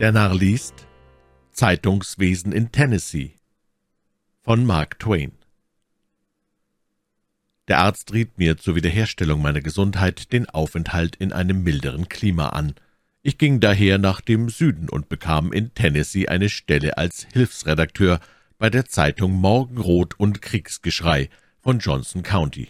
Der Narr liest Zeitungswesen in Tennessee von Mark Twain Der Arzt riet mir zur Wiederherstellung meiner Gesundheit den Aufenthalt in einem milderen Klima an. Ich ging daher nach dem Süden und bekam in Tennessee eine Stelle als Hilfsredakteur bei der Zeitung Morgenrot und Kriegsgeschrei von Johnson County.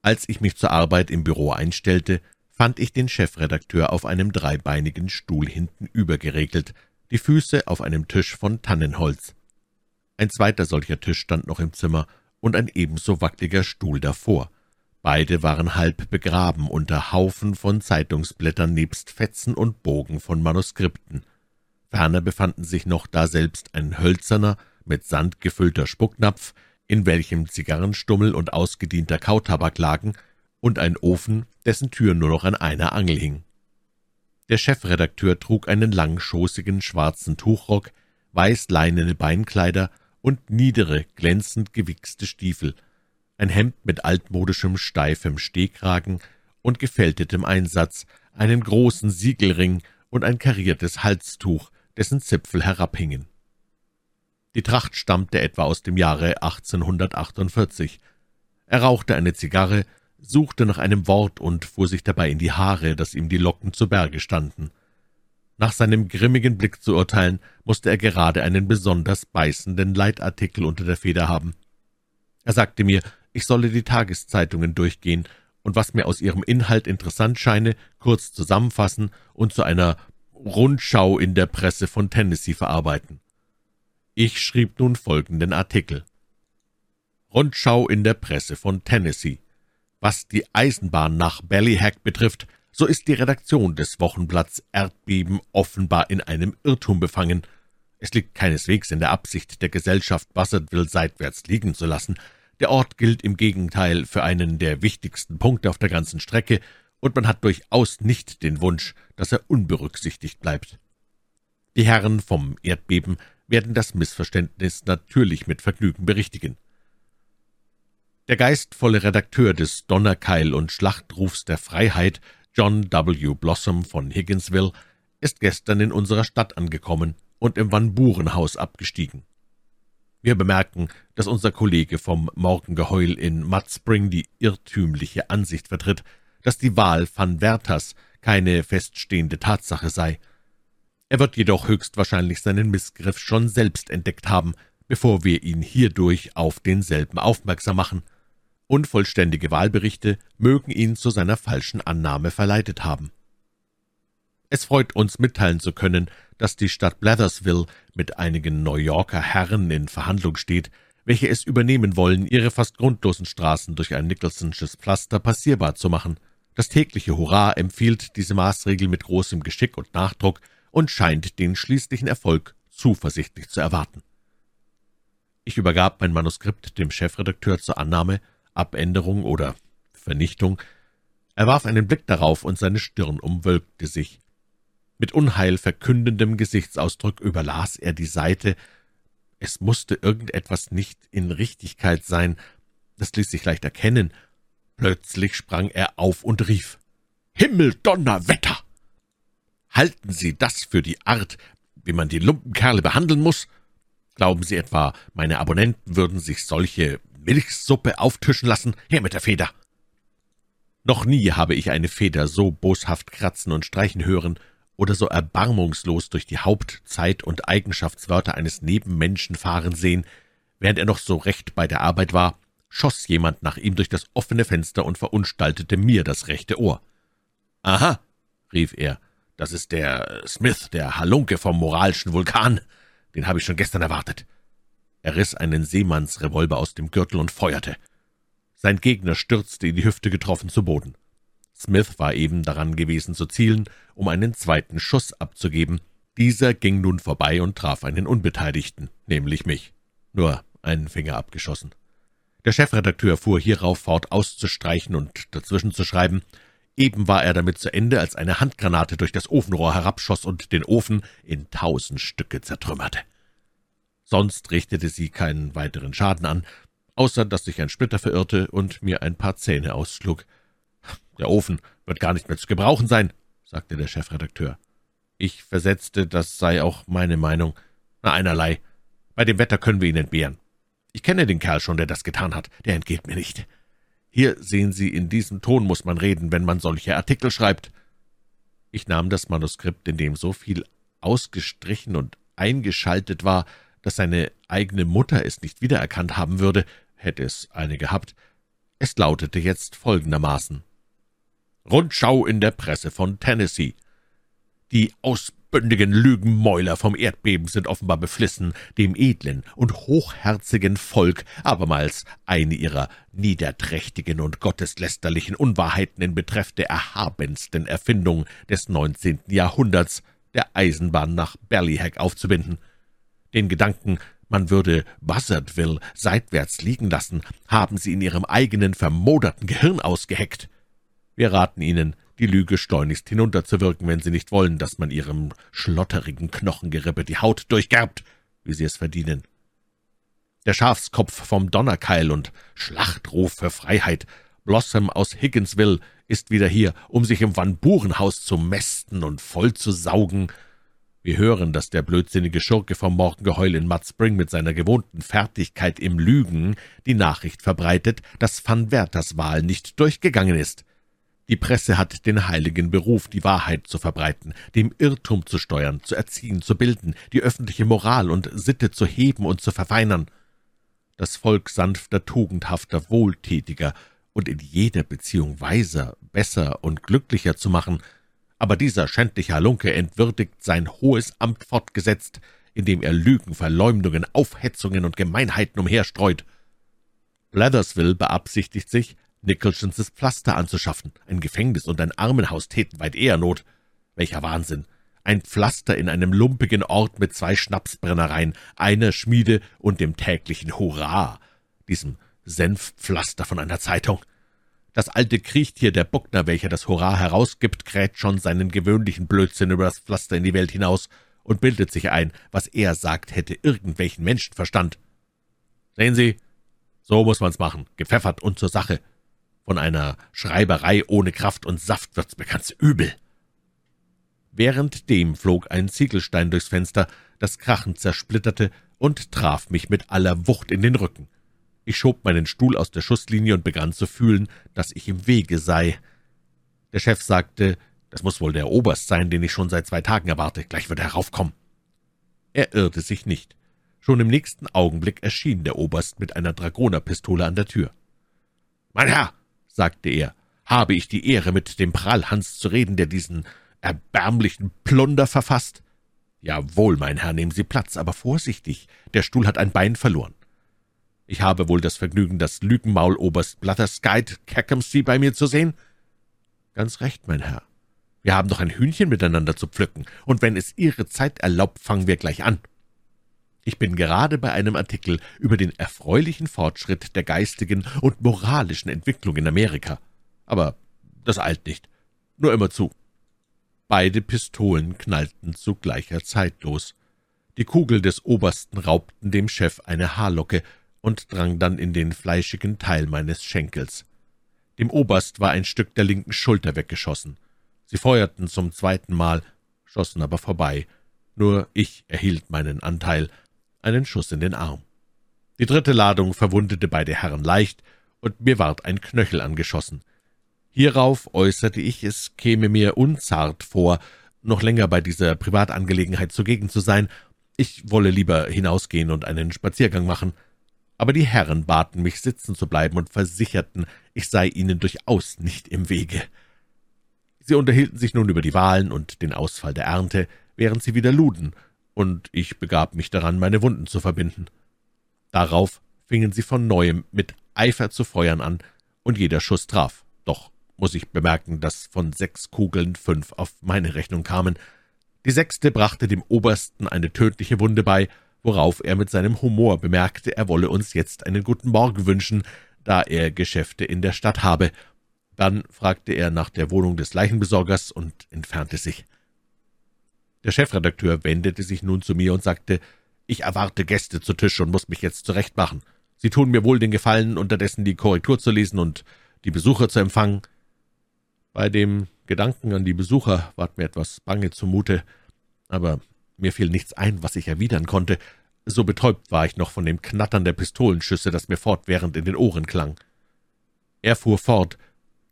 Als ich mich zur Arbeit im Büro einstellte, fand ich den Chefredakteur auf einem dreibeinigen Stuhl hinten übergeregelt, die Füße auf einem Tisch von Tannenholz. Ein zweiter solcher Tisch stand noch im Zimmer und ein ebenso wackeliger Stuhl davor. Beide waren halb begraben unter Haufen von Zeitungsblättern nebst Fetzen und Bogen von Manuskripten. Ferner befanden sich noch daselbst ein hölzerner, mit Sand gefüllter Spucknapf, in welchem Zigarrenstummel und ausgedienter Kautabak lagen, und ein Ofen, dessen Tür nur noch an einer Angel hing. Der Chefredakteur trug einen langschoßigen schwarzen Tuchrock, weiß-leinene Beinkleider und niedere, glänzend gewichste Stiefel, ein Hemd mit altmodischem, steifem Stehkragen und gefältetem Einsatz, einen großen Siegelring und ein kariertes Halstuch, dessen Zipfel herabhingen. Die Tracht stammte etwa aus dem Jahre 1848. Er rauchte eine Zigarre suchte nach einem Wort und fuhr sich dabei in die Haare, dass ihm die Locken zu Berge standen. Nach seinem grimmigen Blick zu urteilen, musste er gerade einen besonders beißenden Leitartikel unter der Feder haben. Er sagte mir, ich solle die Tageszeitungen durchgehen und was mir aus ihrem Inhalt interessant scheine, kurz zusammenfassen und zu einer Rundschau in der Presse von Tennessee verarbeiten. Ich schrieb nun folgenden Artikel. Rundschau in der Presse von Tennessee. Was die Eisenbahn nach Ballyhack betrifft, so ist die Redaktion des Wochenblatts Erdbeben offenbar in einem Irrtum befangen. Es liegt keineswegs in der Absicht der Gesellschaft, Buzzardville seitwärts liegen zu lassen. Der Ort gilt im Gegenteil für einen der wichtigsten Punkte auf der ganzen Strecke, und man hat durchaus nicht den Wunsch, dass er unberücksichtigt bleibt. Die Herren vom Erdbeben werden das Missverständnis natürlich mit Vergnügen berichtigen. Der geistvolle Redakteur des Donnerkeil und Schlachtrufs der Freiheit, John W. Blossom von Higginsville, ist gestern in unserer Stadt angekommen und im Van Buren Haus abgestiegen. Wir bemerken, dass unser Kollege vom Morgengeheul in Mudspring die irrtümliche Ansicht vertritt, dass die Wahl van Werthers keine feststehende Tatsache sei. Er wird jedoch höchstwahrscheinlich seinen Missgriff schon selbst entdeckt haben, bevor wir ihn hierdurch auf denselben aufmerksam machen. Unvollständige Wahlberichte mögen ihn zu seiner falschen Annahme verleitet haben. Es freut uns mitteilen zu können, dass die Stadt Blathersville mit einigen New Yorker Herren in Verhandlung steht, welche es übernehmen wollen, ihre fast grundlosen Straßen durch ein Nicholsonsches Pflaster passierbar zu machen. Das tägliche Hurra empfiehlt diese Maßregel mit großem Geschick und Nachdruck und scheint den schließlichen Erfolg zuversichtlich zu erwarten. Ich übergab mein Manuskript dem Chefredakteur zur Annahme, Abänderung oder Vernichtung. Er warf einen Blick darauf, und seine Stirn umwölkte sich. Mit unheilverkündendem Gesichtsausdruck überlas er die Seite. Es musste irgendetwas nicht in Richtigkeit sein, das ließ sich leicht erkennen. Plötzlich sprang er auf und rief Himmel, Donnerwetter. Halten Sie das für die Art, wie man die Lumpenkerle behandeln muss? Glauben Sie etwa, meine Abonnenten würden sich solche Milchsuppe auftischen lassen, her mit der Feder. Noch nie habe ich eine Feder so boshaft kratzen und streichen hören oder so erbarmungslos durch die Haupt-, Zeit- und Eigenschaftswörter eines Nebenmenschen fahren sehen. Während er noch so recht bei der Arbeit war, schoss jemand nach ihm durch das offene Fenster und verunstaltete mir das rechte Ohr. »Aha«, rief er, »das ist der Smith, der Halunke vom moralischen Vulkan. Den habe ich schon gestern erwartet. Er riss einen Seemannsrevolver aus dem Gürtel und feuerte. Sein Gegner stürzte in die Hüfte getroffen zu Boden. Smith war eben daran gewesen zu zielen, um einen zweiten Schuss abzugeben. Dieser ging nun vorbei und traf einen Unbeteiligten, nämlich mich. Nur einen Finger abgeschossen. Der Chefredakteur fuhr hierauf fort auszustreichen und dazwischen zu schreiben. Eben war er damit zu Ende, als eine Handgranate durch das Ofenrohr herabschoss und den Ofen in tausend Stücke zertrümmerte. Sonst richtete sie keinen weiteren Schaden an, außer dass sich ein Splitter verirrte und mir ein paar Zähne ausschlug. Der Ofen wird gar nicht mehr zu gebrauchen sein, sagte der Chefredakteur. Ich versetzte, das sei auch meine Meinung. Na, einerlei. Bei dem Wetter können wir ihn entbehren. Ich kenne den Kerl schon, der das getan hat. Der entgeht mir nicht. Hier sehen Sie, in diesem Ton muss man reden, wenn man solche Artikel schreibt. Ich nahm das Manuskript, in dem so viel ausgestrichen und eingeschaltet war, dass seine eigene Mutter es nicht wiedererkannt haben würde, hätte es eine gehabt. Es lautete jetzt folgendermaßen Rundschau in der Presse von Tennessee. Die ausbündigen Lügenmäuler vom Erdbeben sind offenbar beflissen, dem edlen und hochherzigen Volk abermals eine ihrer niederträchtigen und gotteslästerlichen Unwahrheiten in Betreff der erhabensten Erfindung des neunzehnten Jahrhunderts, der Eisenbahn nach Ballyhack aufzubinden. Den Gedanken, man würde Buzzardville seitwärts liegen lassen, haben sie in ihrem eigenen vermoderten Gehirn ausgeheckt. Wir raten Ihnen, die Lüge schleunigst hinunterzuwirken, wenn Sie nicht wollen, dass man Ihrem schlotterigen Knochengerippe die Haut durchgerbt, wie Sie es verdienen. Der Schafskopf vom Donnerkeil und Schlachtruf für Freiheit, Blossom aus Higginsville, ist wieder hier, um sich im Van Burenhaus zu mästen und voll zu saugen. Wir hören, dass der blödsinnige Schurke vom Morgengeheul in Mud Spring mit seiner gewohnten Fertigkeit im Lügen die Nachricht verbreitet, dass Van Werthers Wahl nicht durchgegangen ist. Die Presse hat den heiligen Beruf, die Wahrheit zu verbreiten, dem Irrtum zu steuern, zu erziehen, zu bilden, die öffentliche Moral und Sitte zu heben und zu verfeinern. Das Volk sanfter, tugendhafter, wohltätiger und in jeder Beziehung weiser, besser und glücklicher zu machen, aber dieser schändliche Halunke entwürdigt sein hohes Amt fortgesetzt, indem er Lügen, Verleumdungen, Aufhetzungen und Gemeinheiten umherstreut. Leathersville beabsichtigt sich, Nicholsons Pflaster anzuschaffen. Ein Gefängnis und ein Armenhaus täten weit eher Not. Welcher Wahnsinn! Ein Pflaster in einem lumpigen Ort mit zwei Schnapsbrennereien, einer Schmiede und dem täglichen Hurra, diesem Senfpflaster von einer Zeitung. Das alte Kriechtier der Buckner, welcher das Hurra herausgibt, kräht schon seinen gewöhnlichen Blödsinn über das Pflaster in die Welt hinaus und bildet sich ein, was er sagt, hätte irgendwelchen Menschenverstand. Sehen Sie, so muss man's machen, gepfeffert und zur Sache. Von einer Schreiberei ohne Kraft und Saft wird's mir ganz übel. Währenddem flog ein Ziegelstein durchs Fenster, das krachend zersplitterte und traf mich mit aller Wucht in den Rücken. Ich schob meinen Stuhl aus der Schusslinie und begann zu fühlen, dass ich im Wege sei. Der Chef sagte, das muss wohl der Oberst sein, den ich schon seit zwei Tagen erwarte, gleich wird er heraufkommen. Er irrte sich nicht. Schon im nächsten Augenblick erschien der Oberst mit einer Dragonerpistole an der Tür. »Mein Herr«, sagte er, »habe ich die Ehre, mit dem Prallhans zu reden, der diesen erbärmlichen Plunder verfasst?« »Jawohl, mein Herr, nehmen Sie Platz, aber vorsichtig, der Stuhl hat ein Bein verloren.« »Ich habe wohl das Vergnügen, das Lügenmaul-Oberst Blatterskyde Cackhamsea bei mir zu sehen?« »Ganz recht, mein Herr. Wir haben doch ein Hühnchen miteinander zu pflücken, und wenn es Ihre Zeit erlaubt, fangen wir gleich an.« ich bin gerade bei einem Artikel über den erfreulichen Fortschritt der geistigen und moralischen Entwicklung in Amerika. Aber das eilt nicht. Nur immer zu. Beide Pistolen knallten zu gleicher Zeit los. Die Kugel des Obersten raubten dem Chef eine Haarlocke und drang dann in den fleischigen Teil meines Schenkels. Dem Oberst war ein Stück der linken Schulter weggeschossen. Sie feuerten zum zweiten Mal, schossen aber vorbei. Nur ich erhielt meinen Anteil, einen Schuss in den Arm. Die dritte Ladung verwundete beide Herren leicht, und mir ward ein Knöchel angeschossen. Hierauf äußerte ich, es käme mir unzart vor, noch länger bei dieser Privatangelegenheit zugegen zu sein, ich wolle lieber hinausgehen und einen Spaziergang machen. Aber die Herren baten mich, sitzen zu bleiben und versicherten, ich sei ihnen durchaus nicht im Wege. Sie unterhielten sich nun über die Wahlen und den Ausfall der Ernte, während sie wieder luden, und ich begab mich daran, meine Wunden zu verbinden. Darauf fingen sie von neuem mit Eifer zu feuern an, und jeder Schuss traf. Doch muss ich bemerken, dass von sechs Kugeln fünf auf meine Rechnung kamen. Die sechste brachte dem Obersten eine tödliche Wunde bei, worauf er mit seinem Humor bemerkte, er wolle uns jetzt einen guten Morgen wünschen, da er Geschäfte in der Stadt habe. Dann fragte er nach der Wohnung des Leichenbesorgers und entfernte sich. Der Chefredakteur wendete sich nun zu mir und sagte, »Ich erwarte Gäste zu Tisch und muss mich jetzt zurechtmachen. Sie tun mir wohl den Gefallen, unterdessen die Korrektur zu lesen und die Besucher zu empfangen.« Bei dem Gedanken an die Besucher ward mir etwas bange zumute. Aber mir fiel nichts ein, was ich erwidern konnte. So betäubt war ich noch von dem Knattern der Pistolenschüsse, das mir fortwährend in den Ohren klang. Er fuhr fort.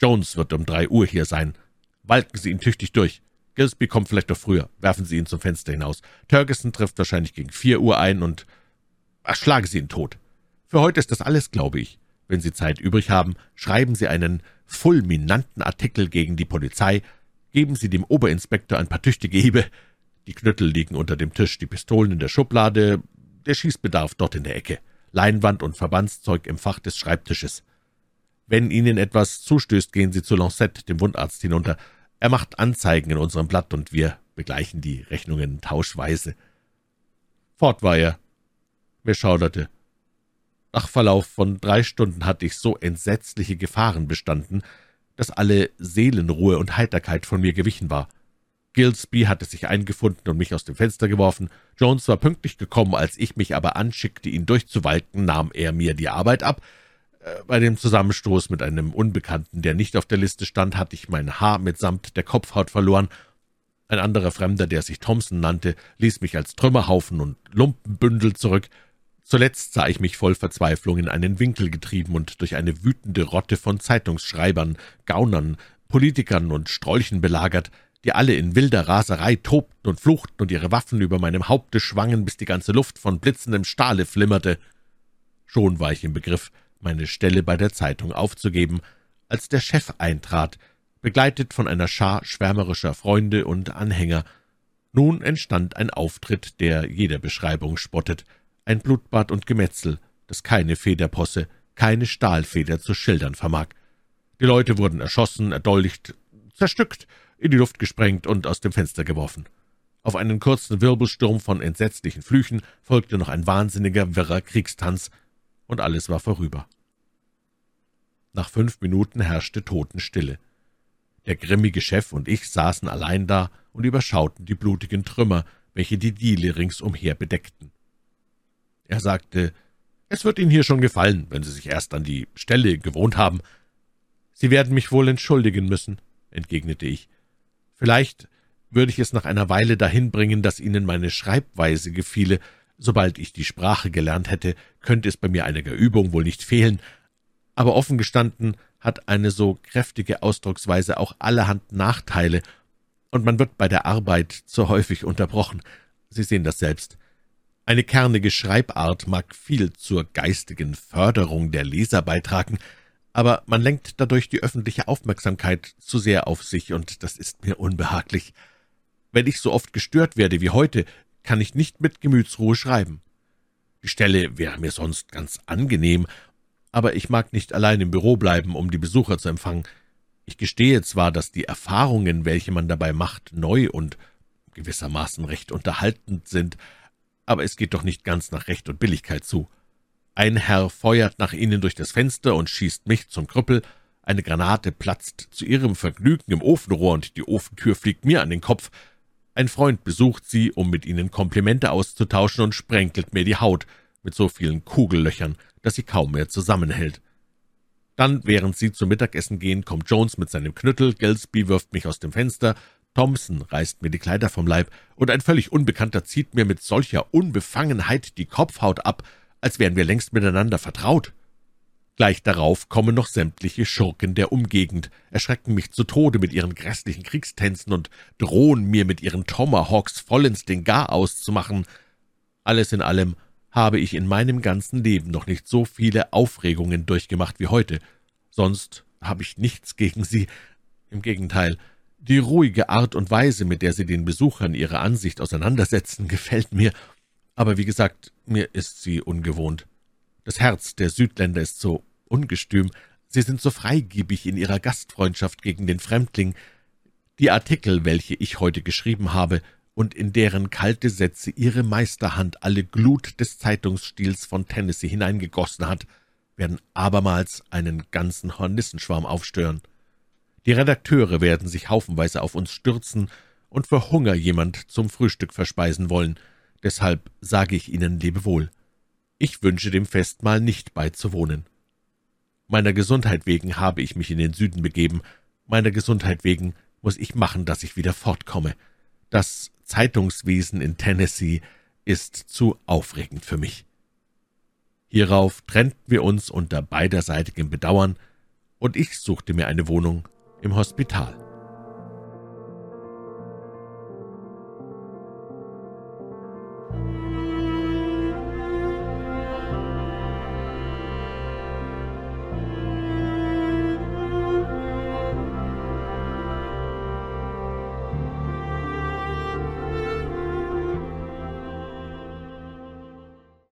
Jones wird um drei Uhr hier sein. Walken Sie ihn tüchtig durch. Gillespie kommt vielleicht noch früher. Werfen Sie ihn zum Fenster hinaus. Turgeson trifft wahrscheinlich gegen vier Uhr ein und erschlagen Sie ihn tot. Für heute ist das alles, glaube ich. Wenn Sie Zeit übrig haben, schreiben Sie einen fulminanten Artikel gegen die Polizei, geben Sie dem Oberinspektor ein paar tüchtige Hiebe. Die Knüttel liegen unter dem Tisch, die Pistolen in der Schublade, der Schießbedarf dort in der Ecke, Leinwand und Verbandszeug im Fach des Schreibtisches. Wenn Ihnen etwas zustößt, gehen Sie zu Lancette, dem Wundarzt, hinunter. Er macht Anzeigen in unserem Blatt, und wir begleichen die Rechnungen tauschweise. Fort war er. Mir schauderte. Nach Verlauf von drei Stunden hatte ich so entsetzliche Gefahren bestanden, dass alle Seelenruhe und Heiterkeit von mir gewichen war. Gillespie hatte sich eingefunden und mich aus dem Fenster geworfen. Jones war pünktlich gekommen, als ich mich aber anschickte, ihn durchzuwalken, nahm er mir die Arbeit ab, bei dem Zusammenstoß mit einem Unbekannten, der nicht auf der Liste stand, hatte ich mein Haar mitsamt der Kopfhaut verloren. Ein anderer Fremder, der sich Thompson nannte, ließ mich als Trümmerhaufen und Lumpenbündel zurück. Zuletzt sah ich mich voll Verzweiflung in einen Winkel getrieben und durch eine wütende Rotte von Zeitungsschreibern, Gaunern, Politikern und Strolchen belagert, die alle in wilder Raserei tobten und fluchten und ihre Waffen über meinem Haupte schwangen, bis die ganze Luft von blitzendem Stahle flimmerte. Schon war ich im Begriff, meine Stelle bei der Zeitung aufzugeben, als der Chef eintrat, begleitet von einer Schar schwärmerischer Freunde und Anhänger. Nun entstand ein Auftritt, der jeder Beschreibung spottet, ein Blutbad und Gemetzel, das keine Federposse, keine Stahlfeder zu schildern vermag. Die Leute wurden erschossen, erdolcht, zerstückt, in die Luft gesprengt und aus dem Fenster geworfen. Auf einen kurzen Wirbelsturm von entsetzlichen Flüchen folgte noch ein wahnsinniger, wirrer Kriegstanz, und alles war vorüber. Nach fünf Minuten herrschte Totenstille. Der grimmige Chef und ich saßen allein da und überschauten die blutigen Trümmer, welche die Diele ringsumher bedeckten. Er sagte, »Es wird Ihnen hier schon gefallen, wenn Sie sich erst an die Stelle gewohnt haben.« »Sie werden mich wohl entschuldigen müssen«, entgegnete ich. »Vielleicht würde ich es nach einer Weile dahin bringen, dass Ihnen meine Schreibweise gefiele, Sobald ich die Sprache gelernt hätte, könnte es bei mir einiger Übung wohl nicht fehlen, aber offen gestanden hat eine so kräftige Ausdrucksweise auch allerhand Nachteile, und man wird bei der Arbeit zu häufig unterbrochen. Sie sehen das selbst. Eine kernige Schreibart mag viel zur geistigen Förderung der Leser beitragen, aber man lenkt dadurch die öffentliche Aufmerksamkeit zu sehr auf sich, und das ist mir unbehaglich. Wenn ich so oft gestört werde wie heute, kann ich nicht mit Gemütsruhe schreiben. Die Stelle wäre mir sonst ganz angenehm, aber ich mag nicht allein im Büro bleiben, um die Besucher zu empfangen. Ich gestehe zwar, dass die Erfahrungen, welche man dabei macht, neu und gewissermaßen recht unterhaltend sind, aber es geht doch nicht ganz nach Recht und Billigkeit zu. Ein Herr feuert nach ihnen durch das Fenster und schießt mich zum Krüppel, eine Granate platzt zu ihrem Vergnügen im Ofenrohr und die Ofentür fliegt mir an den Kopf, ein Freund besucht sie, um mit ihnen Komplimente auszutauschen und sprenkelt mir die Haut mit so vielen Kugellöchern, dass sie kaum mehr zusammenhält. Dann, während sie zum Mittagessen gehen, kommt Jones mit seinem Knüttel, Gillespie wirft mich aus dem Fenster, Thompson reißt mir die Kleider vom Leib, und ein völlig Unbekannter zieht mir mit solcher Unbefangenheit die Kopfhaut ab, als wären wir längst miteinander vertraut. Gleich darauf kommen noch sämtliche Schurken der Umgegend, erschrecken mich zu Tode mit ihren grässlichen Kriegstänzen und drohen mir mit ihren Tomahawks vollends den Garaus zu machen. Alles in allem habe ich in meinem ganzen Leben noch nicht so viele Aufregungen durchgemacht wie heute. Sonst habe ich nichts gegen sie. Im Gegenteil, die ruhige Art und Weise, mit der sie den Besuchern ihre Ansicht auseinandersetzen, gefällt mir. Aber wie gesagt, mir ist sie ungewohnt. Das Herz der Südländer ist so ungestüm, sie sind so freigebig in ihrer Gastfreundschaft gegen den Fremdling. Die Artikel, welche ich heute geschrieben habe, und in deren kalte Sätze ihre Meisterhand alle Glut des Zeitungsstils von Tennessee hineingegossen hat, werden abermals einen ganzen Hornissenschwarm aufstören. Die Redakteure werden sich haufenweise auf uns stürzen und für Hunger jemand zum Frühstück verspeisen wollen. Deshalb sage ich Ihnen Lebewohl. Ich wünsche dem Festmahl nicht beizuwohnen. Meiner Gesundheit wegen habe ich mich in den Süden begeben. Meiner Gesundheit wegen muss ich machen, dass ich wieder fortkomme. Das Zeitungswesen in Tennessee ist zu aufregend für mich. Hierauf trennten wir uns unter beiderseitigem Bedauern, und ich suchte mir eine Wohnung im Hospital.